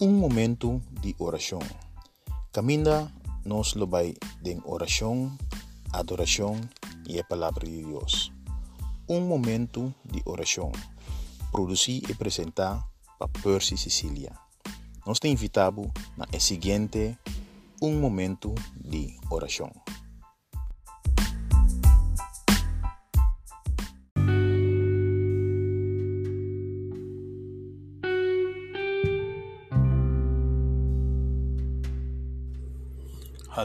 um momento de oração. Caminha nos lobai de oração, adoração e a palavra de Deus. Um momento de oração. Produzir e apresentar para Percy Sicilia. Nós te invitamos na seguinte um momento de oração.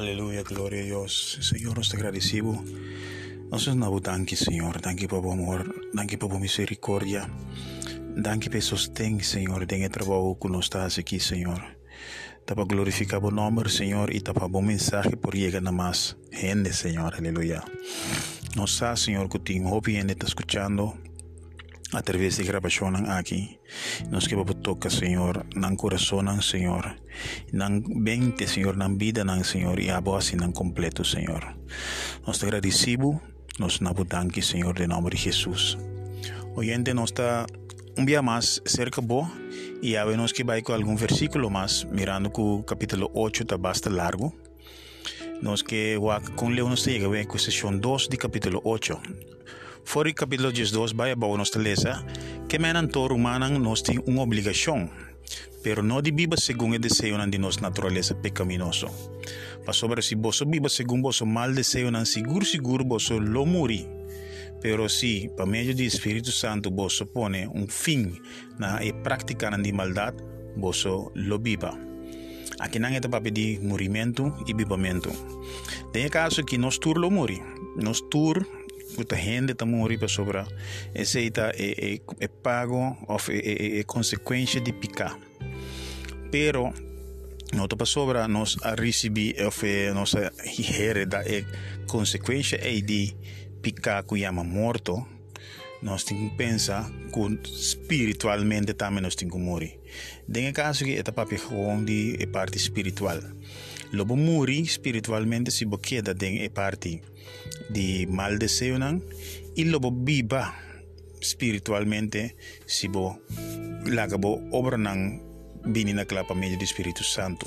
Aleluya, gloria a Dios. Señor, nos te agradecemos. Nos damos danke, Señor. Danke por amor. Danke por misericordia. Danke por sostén, Señor, en el trabajo que nos estás aquí, Señor. Tapa glorificar tu nombre, Señor, y tapa buen mensaje por llegar a más gente, Señor. Aleluya. Nos sa, Señor, que tengo bien está escuchando através de grabación aquí. Nos que toca, Señor, nan corazón, Señor. Nan mente, Señor, nan vida, nan Señor, y abo así nan completo, Señor. Nos te agradecemos, nos nabudanki, Señor, de nombre de Jesús. Oyente, nos está un día más cerca bo y a ver que va con algún versículo más, mirando que capítulo 8 está bastante largo. Nos que con León nos llega a sesión 2 de capítulo 8. Voor el capítulo 12 vai a nos teleza que menan toro humanan nos tem uma obrigação, pero no de viva según el deseo de nuestra naturaleza pecaminoso. Para sobre si vos viva según vos mal deseo nan seguro seguro vos lo muri. Pero si para medio del Espíritu Santo vos pone un fin na e práctica de maldad, vos lo viva. Aqui não é para pedir morimento e vivamento. Tem caso que nós tur lo muri. Nós tur muita gente está morrendo sobre esse é, é, é pago ou é, é, consequência de picar. Pero não está sobre nós a receber ou nossa hereda é consequência é de picar que chama morto. Nós temos que pensar que espiritualmente também nós temos que morrer. Tem caso que é papi gewoon de parte espiritual. Lobo morrer espiritualmente se boqueda tem parte de mal deseo y lo viva espiritualmente si bo laga bo obra nan bini na medio de Espíritu Santo.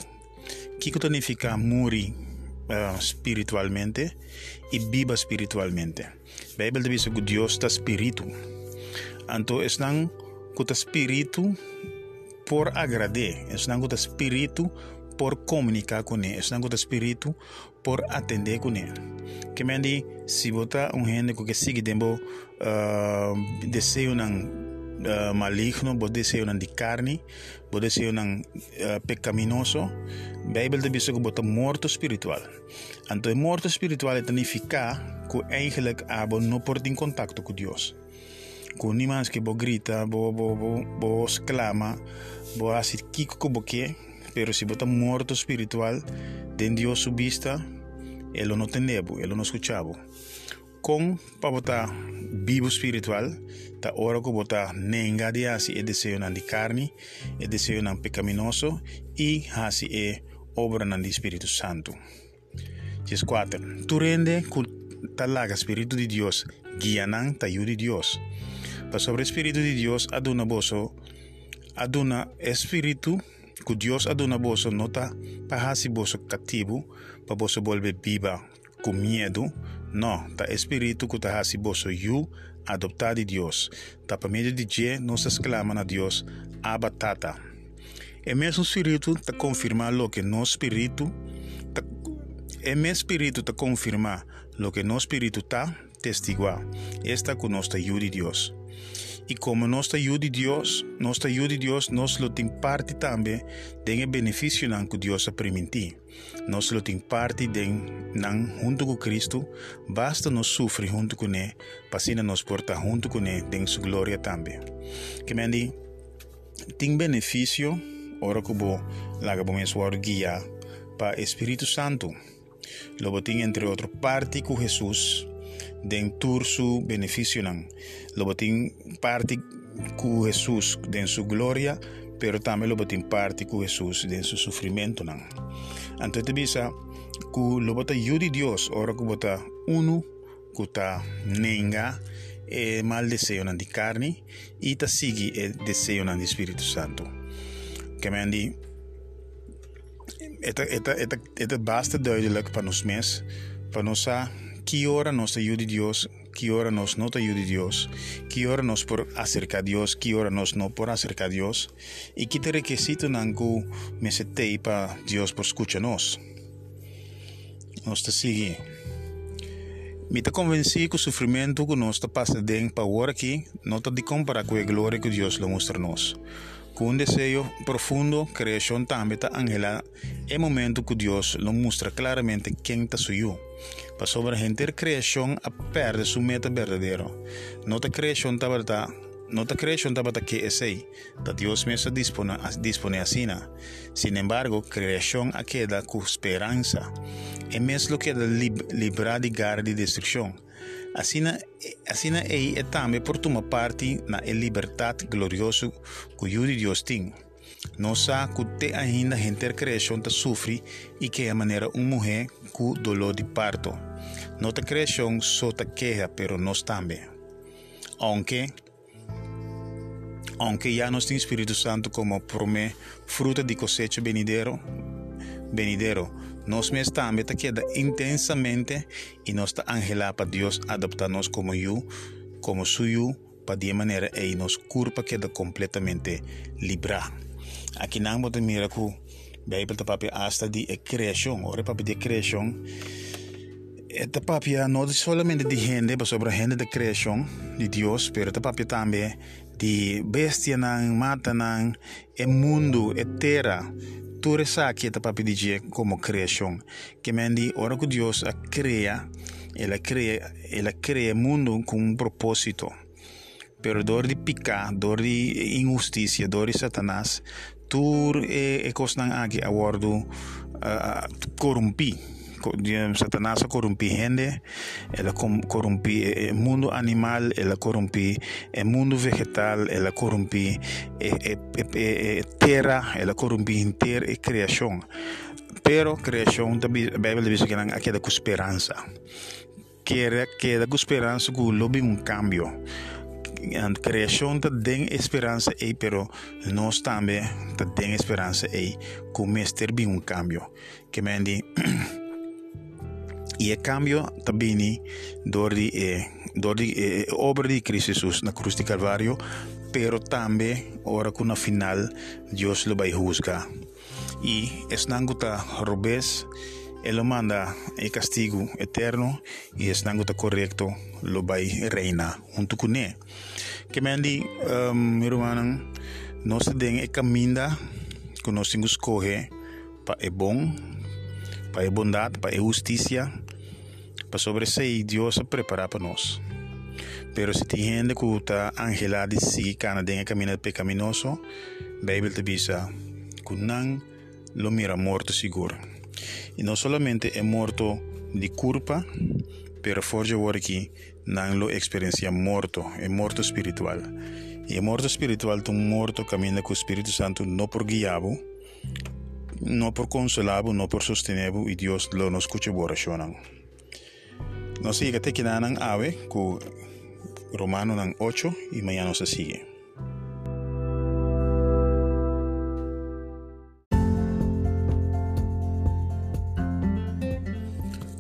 Kiko significa muri uh, espiritualmente y viva espiritualmente. Bible dice que Dios está espíritu. Anto es nan kuta espíritu por agrade, es nan kuta espíritu por comunicar con él, es nan kuta espíritu por atender com ele. Que me andi, se botar um gente que sigue dentro uh, desejo nan uh, maligno, bo desejo nan de carne, bo desejo nan uh, pecaminoso, Bijbel de que bota morto espiritual. Então, morto espiritual significa que eigenlijk abo no por in contato com Deus. Com niemand que bo grita, bo bo bo bo exclama, bo así kiko ko boque, pero si bota morto espiritual, den Dios su vista, él no tenebo, él no escuchaba. Con para botar vivo espiritual, ta que nenga de así el deseo de carne, el deseo nan pecaminoso y así es obra de Espíritu Santo. 4. Tu rende talaga Espíritu de Dios, guía nan ta de Dios. Para sobre Espíritu de Dios aduna boso, aduna Espíritu ku Dios aduna boso nota pahasi boso katibu pa boso bolbe biba ku miedo no ta espiritu ku tahasi boso yu adoptar de Dios. Ta pa medio de je nos exclamamos na Dios Abba Tata. E mesmo espiritu ta confirma lo que no espiritu ta, e mesmo espiritu ta confirma lo que no espiritu ta testigua. Esta ku nos ta yu de Dios. Y como nos ayuda Dios, nos ayuda Dios, nos lo parte también de el beneficio que Dios ha permitido. Nos lo parte de nan junto con Cristo, basta nos sufrir junto con Él, para nos porta junto con Él en su gloria también. Que me di, tiene beneficio, que bo la que guía para Espíritu Santo. Lo botín entre otro parte con Jesús, den tur su beneficio nan. Lo botín parte con Jesús den su gloria, pero también lo botín parte con Jesús den su sufrimiento nan. Entonces bisa ku lo bota yudi Dios, ora ku bota uno ku ta nenga e mal deseo nan di carne y ta sigi el deseo nan di Espíritu Santo. Que me andi Het is basta duidelijk nos mes, para nos a que hora nos ayude Dios, que hora nos no te ayude Dios, que hora nos por acercar a Dios, que hora nos no por acercar a Dios, y que te requisito nangu mesete para Dios por escucharnos. Nos te sigue. Me te convenci que o sofrimento que nós está passando para agora aqui não está de comparar com a glória que Deus lhe mostra nos. Com um desejo profundo, criação também está angela é momento que Deus lhe mostra claramente quem está suyo. Para sobre a gente criação a perde sua meta verdadeira. Não a criação está verdade no te creación tabata que es ahí, da Dios mismo dispone, dispone así. Sin embargo, creación queda con esperanza. Es mismo que lib, libra de gar de destrucción. Así así es también por tomar parte na la libertad gloriosa que Dios tiene. No sa que te ainda gente creación te sufre y que de manera una mujer con dolor de parto. No te creación só te queja, pero no también. Aunque aunque ya no Espíritu Santo como promé fruta de cosecha venidero, venidero, nos me está queda intensamente y nos está angela para Dios adoptarnos como yo, como suyo, para de manera y nos culpa queda completamente libra. Aquí namo de mira que Bijbel papi hasta de creación, ora papi de creación. Esta papia no solamente de gente, pero sobre gente de creación de Dios, pero esta papia también di bestia nan, mata nan, e mundo, e terra. Tutte sa che ta papi dice come creation. Che mendi ora che Dio crea e la crea e la crea il mondo con un proposito. per dor di picca, dor di ingiustizia, dor di Satanás, tu e, e cosnan anche a guardo uh, corrompi. Satanás corrompe gente, ela corrompe o mundo animal, ela corrompe o mundo vegetal, ela corrompe a terra, ela corrompe inteira a criação. Pero criação, a Bíblia diz que não queda com esperança. Queda, queda com esperança que lobe um cambio. A criação te tem esperança aí, pero nós também te tem esperança aí, que o mestre um cambio. Que me E o cambio também door die, eh, eh, obra de Cristo Jesus na cruz de Calvário, pero também ora que na final Deus lo vai juzgar. E es nanguta robes, ele manda el castigo eterno e es nanguta correcto lo vai reina junto com ele. Que me andi, um, meu irmão, nós temos e caminho que que escolher para é bom, para é bondade, para é justiça, para sobre esse Deus preparar para nós. Pero se tem gente que está angelada de si, cana de caminho pecaminoso, Bíblia te que não lo mira morto seguro. E não somente é morto de culpa, pero agora que não lo experiencia morto, é morto espiritual. E é morto espiritual, tu morto caminha com o Espírito Santo não por guiabo, não por consolabo, não por sostenebo, e Deus lo nos escucha oração. No sigue te quedan ave ku Romano ng 8 y mañana se sigue.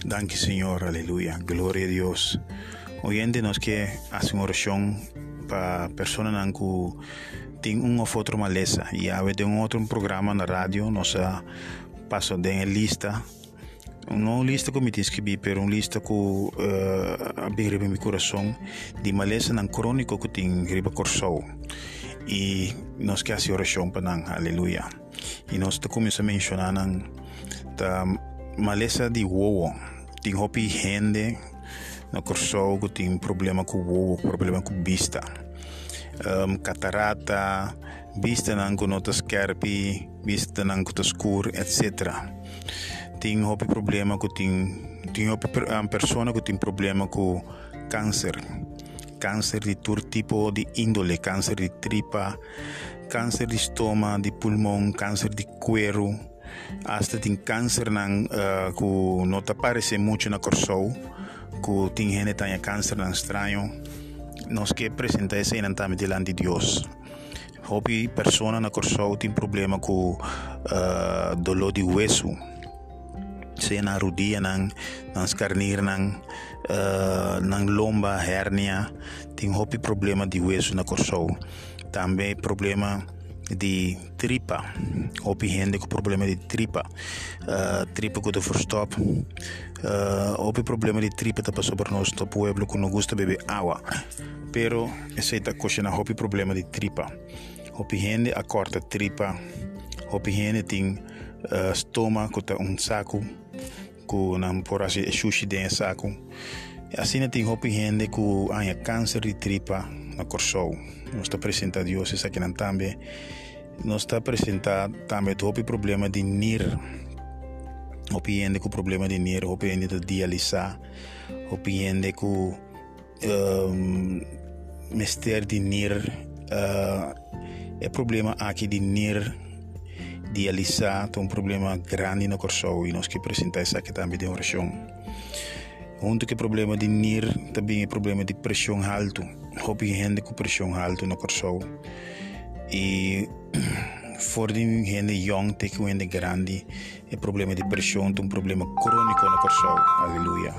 Danke Señor, aleluya, gloria a Dios. Oyente nos que hace una oración para personas que tienen un o otro maleza y a veces un otro programa en la radio nos paso de lista não lista que me escrevi, pero uma lista que uh, abriu meu coração de maleza não crônico que tem riba corsou e nós que assim oração para nang aleluia e nós te começa a mencionar nang ta maleza de wowo tem hopi gente na corsou que tem problema com wowo problema com vista. Um, catarata vista nang com notas skerpi vista nang com escuro etc tem um problema que tem tem que tem problema com câncer. Câncer de todo tipo de índole câncer de tripa câncer de estômago de pulmão câncer de cuero. Hasta tem câncer nan uh, que não aparece muito na corção que tem gente tem câncer nan estranho. Nós que apresenta esse também diante de Deus. Hopi persona na corsou tem problema com uh, dolor de hueso. Se na rodia nang nang skarnir nang uh, nang lomba hernia tem hopi problema de hueso na corsou. Também problema de tripa. Hopi gente com problema de tripa. Uh, tripa que verstop. Uh, hopi problema de tripa tá passou por nós no pueblo que não gosta beber água. Pero essa é a coisa na hopi problema de tripa. Hopi gente acorta tripa. Hopi gente tem uh, estômago, tá um saco, ku o porasi e sushi assim saku. Asina opinião hopi hende ku anya cáncer de tripa na corsou nos ta presenta Dios esa que nan tambe. Nos ta presenta tambe tu hopi problema de nir. Hopi hende ku problema de nir hopi hende de dialisa hopi hende ku um, mester de nir uh, é problema aqui de nir dialisar, é um problema grande no coração e nós que apresentar isso aqui também de oração. Junto que problema de NIR também é problema de pressão alto. Houve gente com pressão alta no coração. E for de gente young, tem que gente grande, é problema de pressão, um problema crônico no coração. Aleluia.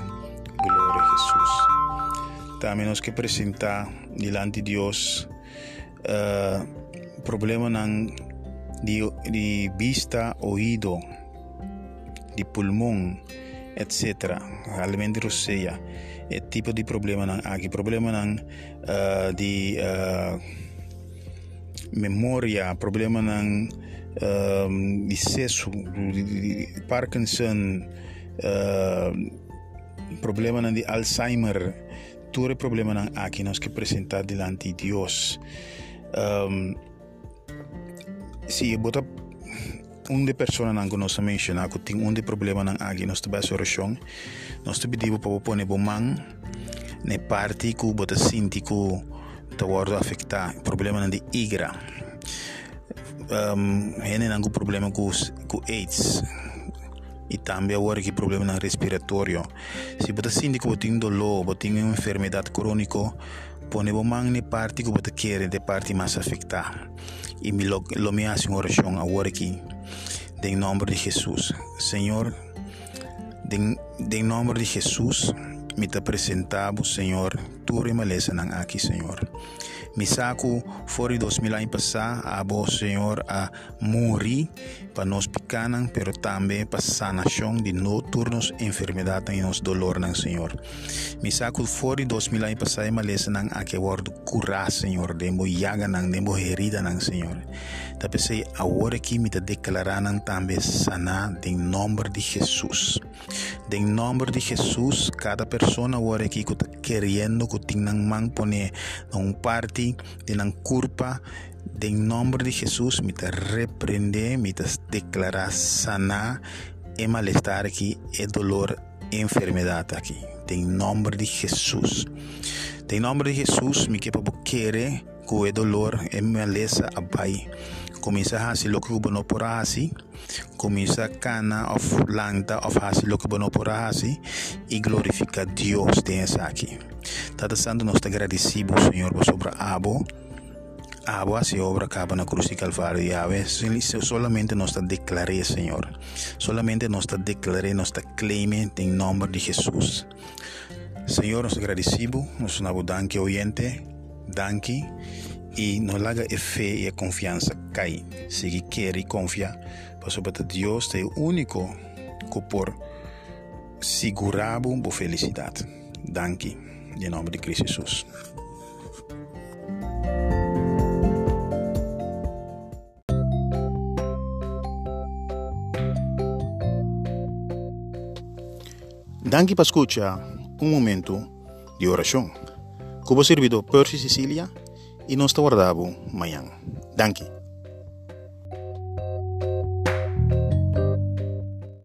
Glória a Jesus. Também nós que apresentar diante de Deus uh, problema ng di, di vista, oído, di pulmón, etc. Realmente rosea. E tipo di problema ng agi. Problema ng uh, di uh, memoria, problema ng um, di seso, di, di Parkinson, uh, problema ng di Alzheimer, tutte problema ng aki nos che presenta davanti Dios. Um, si bota de persona nang nos que tem um de problema nang agi nos basa oração nos te pedivo para pone bomang ne parte ku bota sinti ku te wardo afecta problema nang di igra. Um, hene nang problema ku ku AIDS. E também agora que problema na respiratório se bota sinti ku botin dolor botin enfermidade crônico pone bomang ne parte ku bota querer de parte mais afectada y lo, lo me hace una oración ahora aquí, en nombre de Jesús. Señor, en nombre de Jesús, me te presentamos, Señor, tu remaleza aquí, Señor. Fora de 2000 anos passar, a vos, Senhor, a morrer para nós picanan, pero também para sanação de noturnos enfermidade e nos dolor, não, Senhor. Fora de 2000 anos passar, e maleza não, a que word curar, Senhor, de mo yaga não, de mo herida, não, Senhor. Tá pensei, agora que me te declarar não também sanar em nome de Jesus. Em nome de Jesus, cada pessoa agora aqui que querendo que tenha man poner um parte de la culpa en nombre de Jesús me te reprende, me te declara sana el malestar aquí, el dolor, enfermedad aquí. En nombre de Jesús. En nombre de Jesús, mi que quiere que el dolor, el maleza abai. Comienza a hacer lo que uno por hacer. Comienza cana of lanta of hacer lo que uno por hacer. Y glorifica a Dios de aquí. Tata Santo, nós te agradecemos, Senhor, por sobre abo. A abo se obra acaba na cruz de Calvário e ave solamente nós te declaré, Senhor. Solamente nós te declaré, nós te clame em nome de Jesus. Senhor, nós agradecemos, nós não danke oyente, danke e nos laga a fé e a confiança cai. Se quer e confia, para sobre Deus o único que por segurar a felicidade. Danke. Em nome de Cristo Jesus. Danke para escutar um momento de oração. Como servidor Percy Sicília e nos te guardamos amanhã. Danke.